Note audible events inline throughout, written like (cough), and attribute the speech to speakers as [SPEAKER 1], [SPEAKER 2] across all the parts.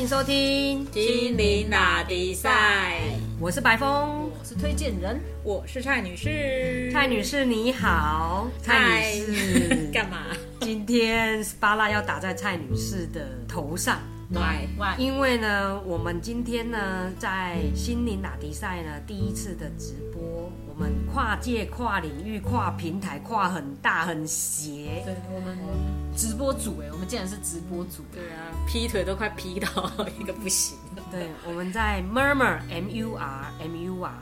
[SPEAKER 1] 迎收听，
[SPEAKER 2] 心灵打比赛，
[SPEAKER 1] 我是白峰，
[SPEAKER 3] 我是推荐人，
[SPEAKER 2] 我是蔡女士。
[SPEAKER 1] 蔡女士你好，蔡女士 (laughs)
[SPEAKER 2] 干嘛？
[SPEAKER 1] 今天 SPA 要打在蔡女士的头上。
[SPEAKER 2] 来，
[SPEAKER 1] 因为呢，我们今天呢，在心灵打迪赛呢，第一次的直播，跨界、跨领域、跨平台、跨很大很斜。
[SPEAKER 3] 对我们直播组哎，我们竟然是直播组。
[SPEAKER 2] 对啊，劈腿都快劈到一个不行。
[SPEAKER 1] 对，我们在 Murmur M U R M U R，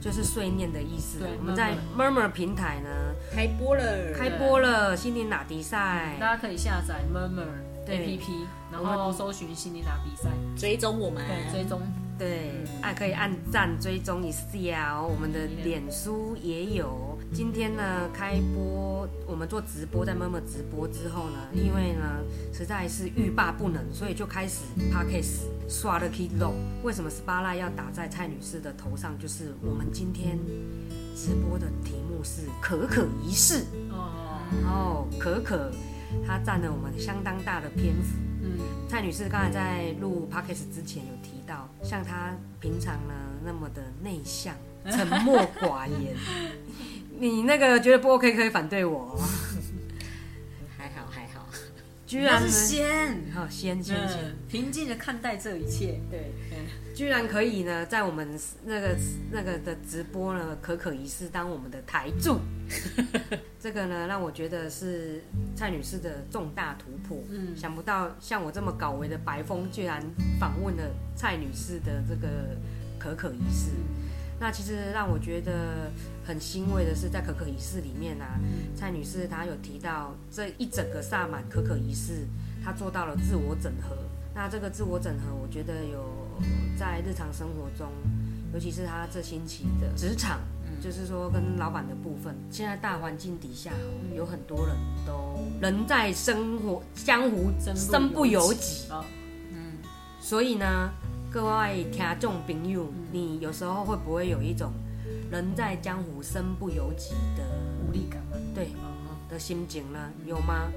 [SPEAKER 1] 就是碎念的意思。我们在 Murmur 平台呢
[SPEAKER 2] 开播了，
[SPEAKER 1] 开播了心灵打迪赛，
[SPEAKER 3] 大家可以下载 Murmur。A P P，然后搜寻心灵打比赛，
[SPEAKER 2] 追踪我们，
[SPEAKER 3] 追踪，
[SPEAKER 1] 对，按可以按赞追踪一下哦。我们的脸书也有。今天呢，开播，我们做直播，在妈妈直播之后呢，因为呢实在是欲罢不能，所以就开始 p a r k a s 刷了 Key Low。为什么 SPA 要打在蔡女士的头上？就是我们今天直播的题目是可可仪式哦，哦，可可。它占了我们相当大的篇幅。嗯，蔡女士刚才在录 podcast 之前有提到，像她平常呢那么的内向、沉默寡言，(laughs) 你那个觉得不 OK 可以反对我。(laughs)
[SPEAKER 2] 还好还好，
[SPEAKER 3] 居然是先，
[SPEAKER 1] 好先先先，
[SPEAKER 3] 平静的看待这一切，对。
[SPEAKER 1] 居然可以呢，在我们那个那个的直播呢，可可仪式当我们的台柱，(laughs) 这个呢让我觉得是蔡女士的重大突破。嗯，想不到像我这么搞维的白风，居然访问了蔡女士的这个可可仪式。那其实让我觉得很欣慰的是，在可可仪式里面啊，蔡女士她有提到这一整个萨满可可仪式，她做到了自我整合。那这个自我整合，我觉得有。在日常生活中，尤其是他这星期的职场，就是说跟老板的部分，现在大环境底下，有很多人都人在生活江湖身不由己。嗯，所以呢，各位听众朋友，你有时候会不会有一种人在江湖身不由己的
[SPEAKER 3] 无力感？
[SPEAKER 1] 对，的心情呢？有吗？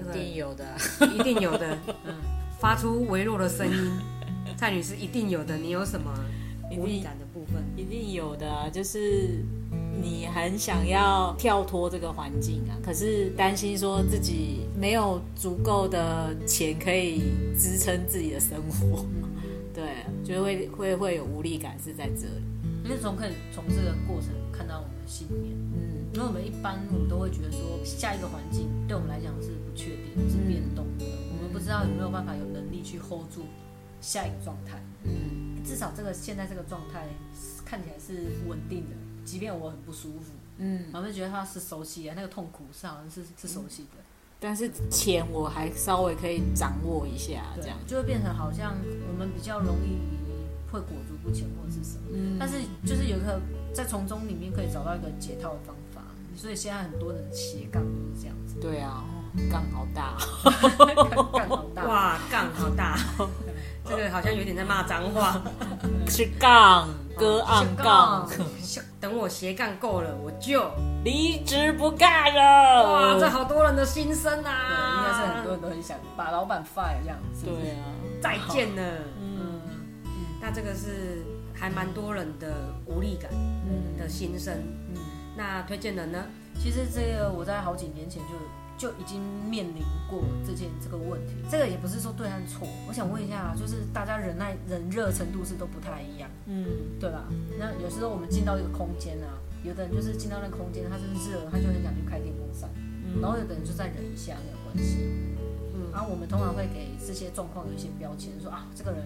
[SPEAKER 2] 一定有的，(laughs)
[SPEAKER 1] 一定有的。(laughs) 嗯，发出微弱的声音。蔡女士一定有的，你有什么无力感的部分？
[SPEAKER 2] 一定有的，就是你很想要跳脱这个环境啊，可是担心说自己没有足够的钱可以支撑自己的生活，(laughs) 对，就会会会有无力感是在这里。
[SPEAKER 3] 因为从可以从这个过程看到我们的信念，嗯，因为我们一般我们都会觉得说下一个环境对我们来讲是不确定、是变动的，我们不知道有没有办法有能力去 hold 住。下一个状态，嗯，至少这个现在这个状态看起来是稳定的，即便我很不舒服，嗯，我就觉得它是熟悉的，那个痛苦是好像是是熟悉的，
[SPEAKER 2] 但是钱我还稍微可以掌握一下，这样。
[SPEAKER 3] 就会变成好像我们比较容易会裹足不前或者是什么，嗯，但是就是有一个在从中里面可以找到一个解套的方法，所以现在很多人斜杠就是这样子，
[SPEAKER 2] 对啊，杠好大，
[SPEAKER 3] 杠好大，
[SPEAKER 1] 哇，杠好大。这个好像有点在骂脏话，
[SPEAKER 2] 是杠哥暗杠，
[SPEAKER 1] 等我斜杠够了，我就
[SPEAKER 2] 离职不干了。
[SPEAKER 1] 哇，这好多人的心声
[SPEAKER 3] 啊！应该是很多人都很想把老板 fire 这样子。
[SPEAKER 2] 对啊，
[SPEAKER 1] 再见了。嗯，那这个是还蛮多人的无力感的心声。嗯，那推荐人呢？
[SPEAKER 3] 其实这个我在好几年前就。就已经面临过这件这个问题，这个也不是说对和错。我想问一下，就是大家忍耐忍热程度是都不太一样，嗯，对吧？那有时候我们进到一个空间啊，有的人就是进到那个空间，他就是热，他就很想去开电风扇，然后有的人就再忍一下没有关系，嗯，然后我们通常会给这些状况有一些标签，说啊，这个人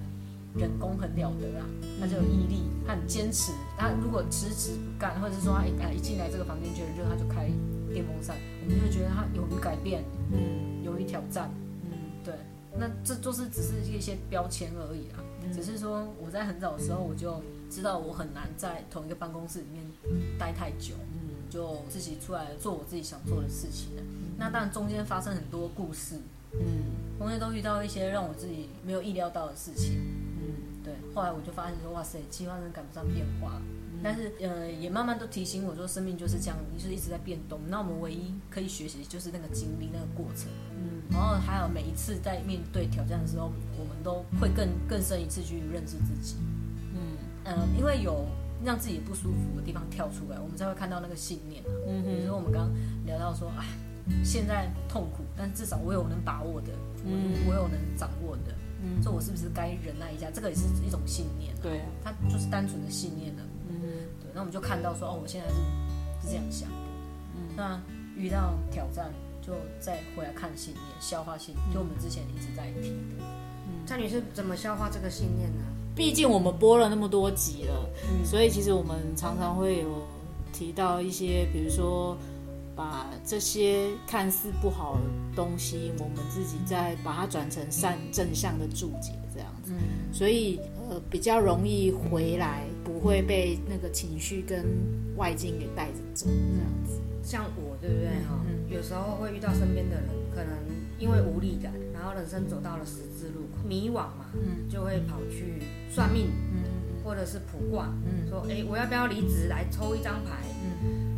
[SPEAKER 3] 人工很了得啊，他就有毅力，他很坚持，他如果迟迟不干，或者是说他一一进来这个房间觉得热，他就开。电风扇，我们就会觉得它勇于改变，嗯，勇于挑战，嗯，对，那这就是只是一些标签而已啊，只是说我在很早的时候我就知道我很难在同一个办公室里面待太久，嗯，就自己出来做我自己想做的事情了。那当然中间发生很多故事，嗯，中间都遇到一些让我自己没有意料到的事情，嗯，对，后来我就发现说，哇塞，计划真赶不上变化，嗯，但是呃，也慢慢都提醒我说，生命就是这样，就是一直在变动。那我们唯一可以学习就是那个经历那个过程，嗯，然后还有每一次在面对挑战的时候，我们都会更更深一次去认识自己，嗯呃，因为有让自己不舒服的地方跳出来，我们才会看到那个信念。嗯比如说我们刚刚聊到说，哎，现在痛苦，但至少我有能把握的，嗯，我有能掌握的。嗯，说我是不是该忍耐一下？这个也是一种信念。
[SPEAKER 2] 对，
[SPEAKER 3] 它就是单纯的信念的。那我们就看到说，哦，我现在是是这样想的。嗯，那遇到挑战，就再回来看信念，消化信念。就我们之前一直在提的。
[SPEAKER 1] 嗯，蔡女士怎么消化这个信念呢？
[SPEAKER 2] 毕竟我们播了那么多集了，所以其实我们常常会有提到一些，比如说。把这些看似不好的东西，我们自己再把它转成善正向的注解，这样子，所以呃比较容易回来，不会被那个情绪跟外境给带着走，这样子。
[SPEAKER 1] 像我，对不对？哈？有时候会遇到身边的人，可能因为无力感，然后人生走到了十字路口，迷惘嘛，嗯，就会跑去算命，嗯。或者是卜卦，嗯，说哎，我要不要离职来抽一张牌？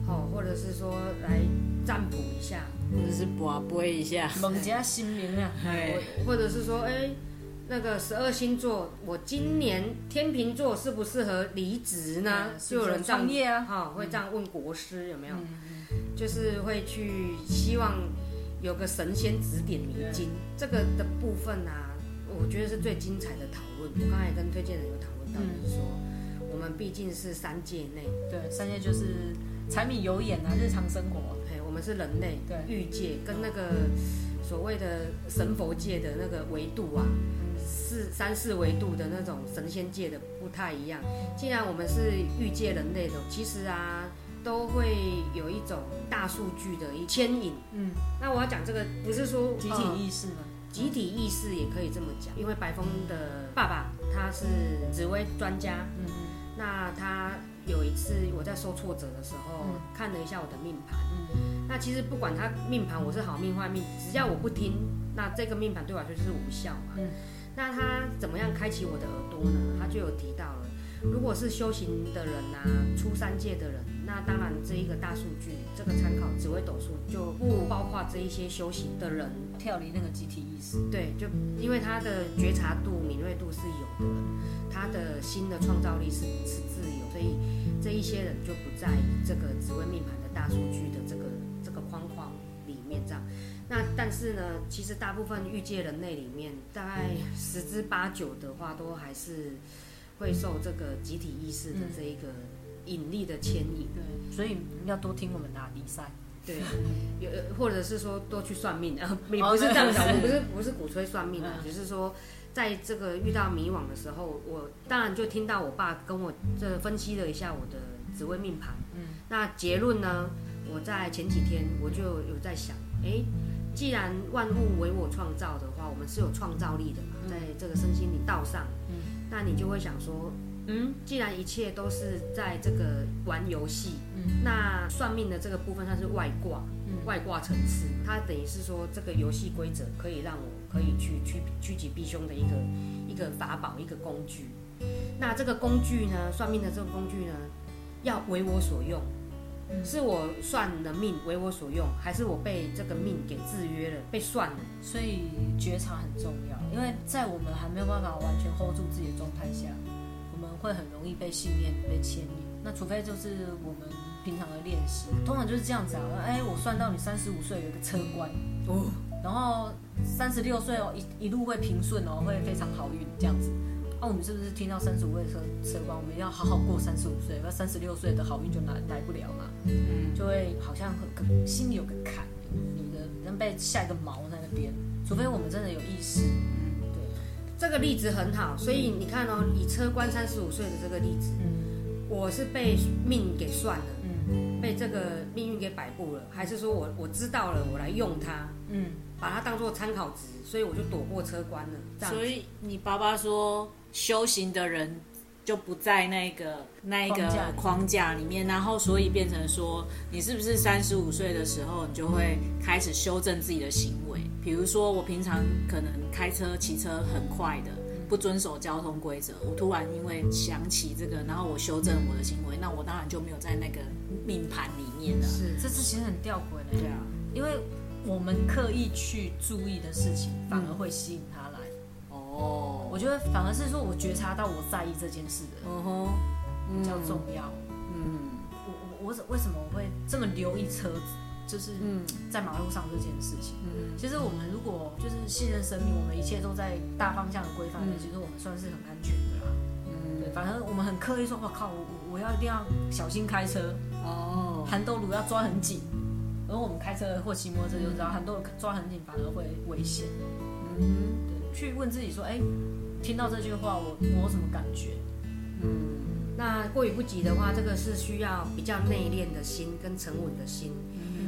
[SPEAKER 1] 哦，或者是说来占卜一下，
[SPEAKER 2] 或者是卜卜一下，
[SPEAKER 3] 蒙家新名啊，(laughs)
[SPEAKER 1] 或者是说，哎，那个十二星座，我今年天秤座适不适合离职呢？就有人
[SPEAKER 3] 创业啊，
[SPEAKER 1] 哈，会这样问国师有没有？就是会去希望有个神仙指点迷津，这个的部分啊，我觉得是最精彩的讨论。我刚才也跟推荐人有讨论到，就是说，我们毕竟是三界内，
[SPEAKER 3] 对，三界就是。柴米油盐啊，日常生活。
[SPEAKER 1] 嘿，我们是人类，对，欲界跟那个所谓的神佛界的那个维度啊，四三四维度的那种神仙界的不太一样。既然我们是欲界人类的，其实啊，都会有一种大数据的一牵引。嗯，那我要讲这个，不是说
[SPEAKER 3] 集体意识吗？
[SPEAKER 1] 集体意识也可以这么讲，因为白峰的爸爸他是紫薇专家。嗯嗯，那他。有一次我在受挫折的时候，看了一下我的命盘。嗯，那其实不管他命盘我是好命坏命，只要我不听，那这个命盘对我来说就是无效嘛。嗯，那他怎么样开启我的耳朵呢？他就有提到了，如果是修行的人呐，出三界的人，那当然这一个大数据，这个参考紫微斗数就不包括这一些修行的人，
[SPEAKER 3] 跳离那个集体意识。
[SPEAKER 1] 对，就因为他的觉察度、敏锐度是有的，他的心的创造力是是自由，所以。这一些人就不在这个紫微命盘的大数据的这个这个框框里面，这样。那但是呢，其实大部分遇界人类里面，大概十之八九的话，都还是会受这个集体意识的这一个引力的牵引。
[SPEAKER 3] 对，所以要多听我们的比赛。
[SPEAKER 1] 对，有或者是说多去算命，(laughs) 也不是这样讲，我不是不是鼓吹算命啊，只是说。在这个遇到迷惘的时候，我当然就听到我爸跟我这分析了一下我的紫微命盘。嗯，那结论呢？我在前几天我就有在想，哎，既然万物为我创造的话，我们是有创造力的嘛，在这个身心灵道上，嗯，那你就会想说，嗯，既然一切都是在这个玩游戏，嗯，那算命的这个部分它是外挂。嗯外挂层次，它等于是说这个游戏规则可以让我可以去趋趋吉避凶的一个一个法宝一个工具。那这个工具呢，算命的这个工具呢，要为我所用，是我算的命为我所用，还是我被这个命给制约了，被算了？
[SPEAKER 3] 所以觉察很重要，因为在我们还没有办法完全 hold 住自己的状态下，我们会很容易被信念被牵引。那除非就是我们。平常的练习通常就是这样子啊，哎，我算到你三十五岁有一个车关哦，然后三十六岁哦一一路会平顺哦，会非常好运这样子。那我们是不是听到三十五岁车车关，我们要好好过三十五岁，那三十六岁的好运就来来不了嘛？嗯，就会好像很心里有个坎，你的人被下一个毛在那边。除非我们真的有意识。嗯，对，
[SPEAKER 1] 这个例子很好，所以你看哦，以车官三十五岁的这个例子，嗯，我是被命给算了。嗯被这个命运给摆布了，还是说我我知道了，我来用它，嗯，把它当做参考值，所以我就躲过车官了。
[SPEAKER 2] 所以你爸爸说，修行的人就不在那个那一个框架里面，然后所以变成说，你是不是三十五岁的时候，你就会开始修正自己的行为？比如说，我平常可能开车、骑车很快的，不遵守交通规则，我突然因为想起这个，然后我修正我的行为，那我当然就没有在那个命盘里面了。
[SPEAKER 1] 是
[SPEAKER 3] 这次其实很吊诡的，
[SPEAKER 2] 对啊，
[SPEAKER 3] 因为我们刻意去注意的事情，反而会吸引他来。
[SPEAKER 2] 哦，
[SPEAKER 3] 我觉得反而是说我觉察到我在意这件事的
[SPEAKER 2] 嗯哼，
[SPEAKER 3] 比较重要。
[SPEAKER 2] 嗯
[SPEAKER 3] 我我我为什么我会这么留意车子？就是
[SPEAKER 2] 嗯
[SPEAKER 3] 在马路上这件事情。
[SPEAKER 2] 嗯
[SPEAKER 3] 其实我们如果就是信任生命，我们一切都在大方向的规范内，
[SPEAKER 2] 嗯
[SPEAKER 3] 其实我们算是很安全的啦。嗯对，
[SPEAKER 2] 嗯，
[SPEAKER 3] 反正我们很刻意说，我靠，我我我要一定要小心开车，
[SPEAKER 2] 哦，
[SPEAKER 3] 涵兜路要抓很紧。而我们开车或骑摩托车就知道，涵兜抓很紧反而会危险。
[SPEAKER 2] 嗯
[SPEAKER 3] 对，去问自己说，哎、听到这句话，我我有什么感觉？
[SPEAKER 2] 嗯
[SPEAKER 1] 那过于不及的话，这个是需要比较内敛的心跟沉稳的心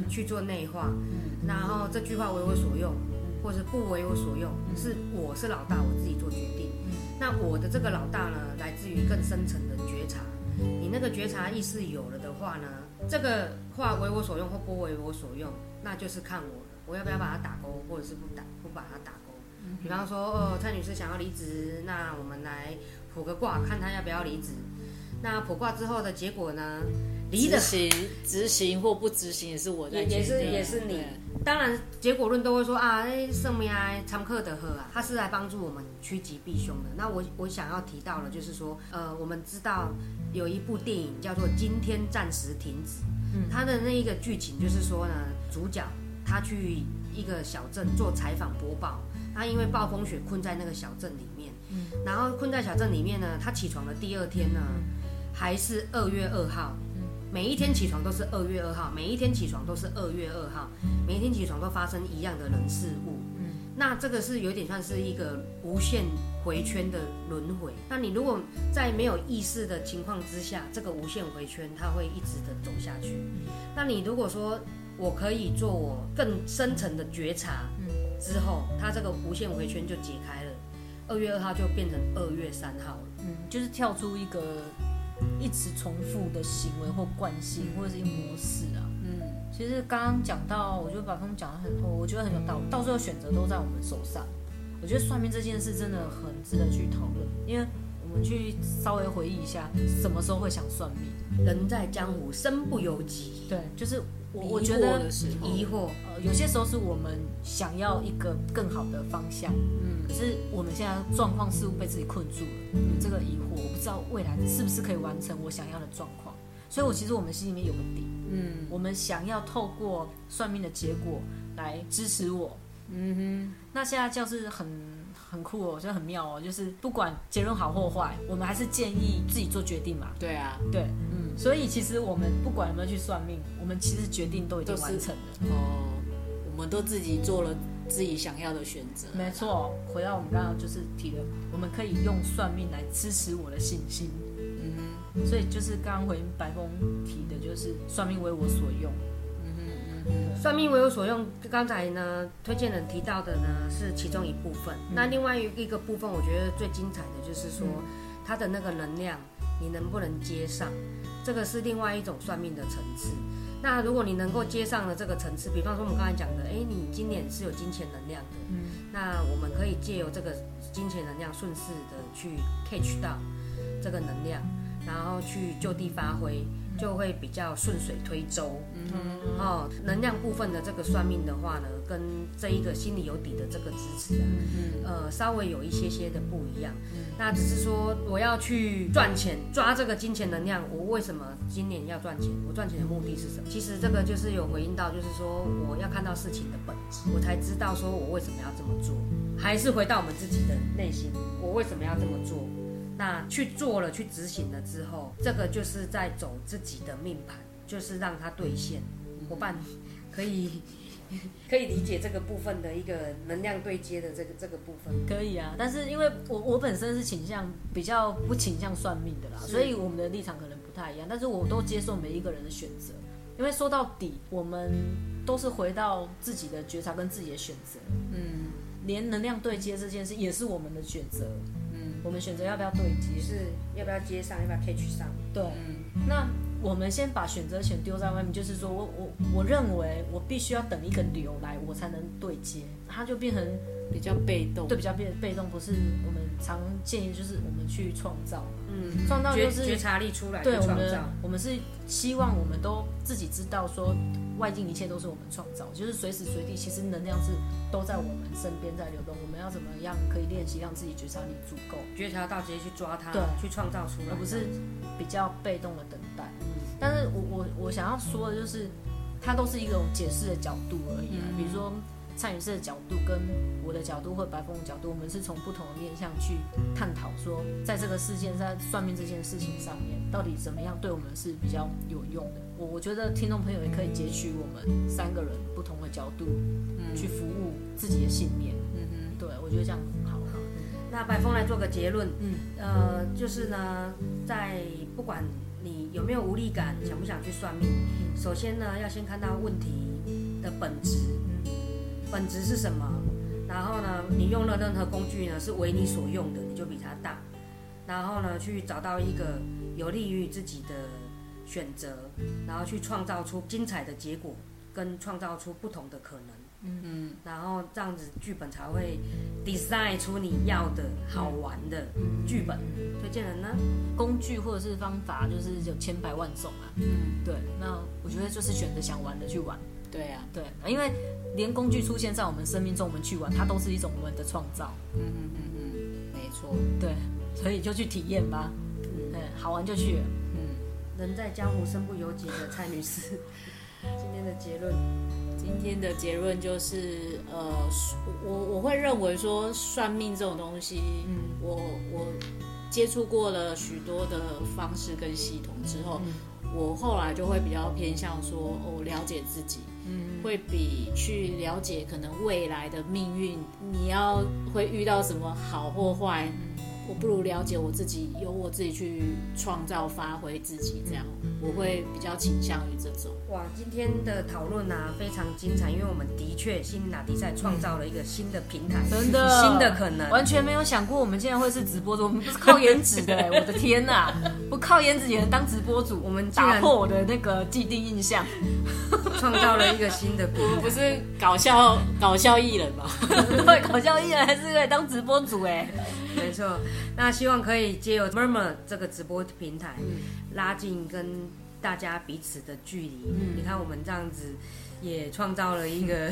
[SPEAKER 1] 去做内化，
[SPEAKER 2] 嗯
[SPEAKER 1] 然后这句话为我所用，或者不为我所用，是我是老大，我自己做决定。那我的这个老大呢，来自于更深层的觉察。你那个觉察意识有了的话呢，这个话为我所用或不为我所用，那就是看我了，我要不要把它打勾，或者是不打不把它打勾。比方说，哦，蔡女士想要离职，那我们来卜个卦，看她要不要离职。那卜卦之后的结果呢？离的
[SPEAKER 2] 执行执行或不执行也是我在
[SPEAKER 1] 也也是也是你，当然结果论都会说啊，哎，圣明啊，常克的喝啊，他是来帮助我们趋吉避凶的。那我我想要提到的，就是说，呃，我们知道有一部电影叫做《今天暂时停止》，
[SPEAKER 3] 嗯
[SPEAKER 1] 它的那一个剧情就是说呢，主角他去一个小镇做采访播报，他因为暴风雪困在那个小镇里面，然后困在小镇里面呢，他起床的第二天呢，还是二月二号。每一天起床都是二月二号，每一天起床都是二月二号，每一天起床都发生一样的人事物。嗯，那这个是有点算是一个无限回圈的轮回。那你如果在没有意识的情况之下，这个无限回圈它会一直的走下去。那你如果说我可以做我更深层的觉察，之后它这个无限回圈就解开了。二月二号就变成二月三号了。
[SPEAKER 3] 嗯，就是跳出一个一直重复的行为或惯性，或者是一个模式啊。
[SPEAKER 2] 嗯
[SPEAKER 3] 其实刚刚讲到，我觉得把他们讲的很，我觉得很有道理。到最后选择都在我们手上。我觉得算命这件事真的很值得去讨论，因为我们去稍微回忆一下，什么时候会想算命？
[SPEAKER 1] 人在江湖，身不由己。
[SPEAKER 3] 对，就是我我觉得
[SPEAKER 1] 疑惑，
[SPEAKER 3] 呃，有些时候是我们想要一个更好的方向，
[SPEAKER 2] 嗯。
[SPEAKER 3] 可是我们现在状况似乎被自己困住了，有这个疑惑，我不知道未来是不是可以完成我想要的状况。所以，我其实我们心里面有个底，
[SPEAKER 2] 嗯。
[SPEAKER 3] 我们想要透过算命的结果来支持我。
[SPEAKER 2] 嗯哼。
[SPEAKER 3] 那现在就是很很酷哦，我觉得很妙哦，就是不管结论好或坏，我们还是建议自己做决定嘛。
[SPEAKER 2] 对啊，
[SPEAKER 3] 对，
[SPEAKER 2] 嗯
[SPEAKER 3] 所以其实我们不管有没有去算命，我们其实决定都已经完成了。
[SPEAKER 2] 哦，我们都自己做了自己想要的选择，
[SPEAKER 3] 没错，回到我们刚刚就是提的，我们可以用算命来支持我的信心。
[SPEAKER 2] 嗯
[SPEAKER 3] 所以就是刚刚回白峰提的，就是算命为我所用。
[SPEAKER 1] 算命为我所用。刚才呢，推荐人提到的呢是其中一部分。那另外一个部分，我觉得最精彩的就是说，它的那个能量，你能不能接上？这个是另外一种算命的层次。那如果你能够接上了这个层次，比方说我们刚才讲的，哎，你今年是有金钱能量的，
[SPEAKER 3] 嗯，
[SPEAKER 1] 那我们可以借由这个金钱能量，顺势的去 catch 到这个能量，然后去就地发挥，就会比较顺水推舟。
[SPEAKER 2] 嗯
[SPEAKER 1] 哦，能量部分的这个算命的话呢，跟这一个心里有底的这个支持啊，
[SPEAKER 2] 嗯
[SPEAKER 1] 呃，稍微有一些些的不一样。那只是说我要去赚钱，抓这个金钱能量，我为什么今年要赚钱？我赚钱的目的是什么？其实这个就是有回应到，就是说我要看到事情的本质，我才知道说我为什么要这么做。还是回到我们自己的内心，我为什么要这么做？那去做了，去执行了之后，这个就是在走自己的命盘，就是让它兑现。伙伴可以 (laughs) 可以理解这个部分的一个能量对接的这个这个部分。
[SPEAKER 3] 可以啊，但是因为我我本身是倾向比较不倾向算命的啦，所以我们的立场可能不太一样。但是我都接受每一个人的选择，因为说到底，我们都是回到自己的觉察跟自己的选择。
[SPEAKER 2] 嗯
[SPEAKER 3] 连能量对接这件事也是我们的选择，
[SPEAKER 2] 嗯
[SPEAKER 3] 我们选择要不要对接。
[SPEAKER 1] 是要不要接上，要不要 catch 上？
[SPEAKER 3] 对，
[SPEAKER 2] 嗯
[SPEAKER 3] 那我们先把选择权丢在外面，就是说我我我认为我必须要等一个流来，我才能对接，它就变成
[SPEAKER 2] 比较被动，
[SPEAKER 3] 对比较变被动，不是我们常建议就是我们去创造，
[SPEAKER 1] 嗯，
[SPEAKER 3] 创造就是
[SPEAKER 1] 觉觉察力出来
[SPEAKER 3] 对我们，我们是希望我们都自己知道说，外境一切都是我们创造，就是随时随地其实能量是都在我们身边在流动，我们要怎么样可以练习让自己觉察力足够，
[SPEAKER 1] 觉察到直接去抓它
[SPEAKER 3] 对，
[SPEAKER 1] 去创造出来，
[SPEAKER 3] 而不是比较被动的等待。但是我我我想要说的就是，它都是一种解释的角度而已啊。比如说参与式的角度跟我的角度或白凤的角度，我们是从不同的面向去探讨说，在这个事件在算命这件事情上面，到底怎么样对我们是比较有用的。我我觉得听众朋友也可以截取我们三个人不同的角度，去服务自己的信念。我觉得这样好好。
[SPEAKER 1] 那白峰来做个结论，
[SPEAKER 3] 嗯，
[SPEAKER 1] 呃，就是呢，在不管你有没有无力感，想不想去算命，首先呢，要先看到问题的本质，本质是什么，然后呢，你用了任何工具呢，是为你所用的，你就比它大，然后呢，去找到一个有利于自己的选择，然后去创造出精彩的结果，跟创造出不同的可能。嗯，然后这样子剧本才会 design 出你要的好玩的剧本。推荐人呢？
[SPEAKER 3] 工具或者是方法，就是有千百万种啊。嗯，对。那我觉得就是选择想玩的去玩。
[SPEAKER 2] 对啊，
[SPEAKER 3] 对，因为连工具出现在我们生命中，我们去玩，它都是一种我们的创造。
[SPEAKER 2] 嗯嗯嗯嗯，没错，
[SPEAKER 3] 对，所以就去体验吧。嗯，好玩就去。
[SPEAKER 2] 嗯，
[SPEAKER 1] 人在江湖身不由己的蔡女士，(laughs) 今天的结论，
[SPEAKER 2] 今天的结论就是，呃，我我会认为说算命这种东西，嗯，我我接触过了许多的方式跟系统之后，我后来就会比较偏向说，哦，了解自己，嗯，会比去了解可能未来的命运，你要会遇到什么好或坏。我不如了解我自己，由我自己去创造、发挥自己，这样我会比较倾向于这种。
[SPEAKER 1] 哇，今天的讨论啊非常精彩，因为我们的确新拿迪赛创造了一个新的平台，
[SPEAKER 3] 真的
[SPEAKER 1] 新的可能，
[SPEAKER 3] 完全没有想过我们竟然会是直播主，我们不是靠颜值的、欸，我的天呐、不靠颜值也能当直播主，
[SPEAKER 1] 我们
[SPEAKER 3] 打破我的那个既定印象。
[SPEAKER 1] 创造了一个新的平台。
[SPEAKER 2] 不是搞笑搞笑艺人吗？(laughs)
[SPEAKER 3] 对，搞笑艺人还是可以当直播主哎、
[SPEAKER 1] 没错，那希望可以借由 Murmur 这个直播平台，拉近跟大家彼此的距离。你看我们这样子，也创造了一个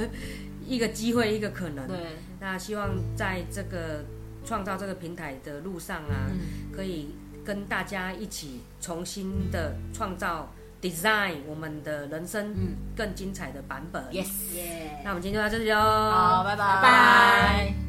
[SPEAKER 1] (laughs) 一个机会，一个可能。
[SPEAKER 3] 对，
[SPEAKER 1] 那希望在这个创造这个平台的路上啊，可以跟大家一起重新的创造 design 我们的人生更精彩的版本。
[SPEAKER 3] Yes，
[SPEAKER 2] 耶、
[SPEAKER 1] 那我们今天就到这里喽。
[SPEAKER 3] 好，拜拜。
[SPEAKER 1] 拜拜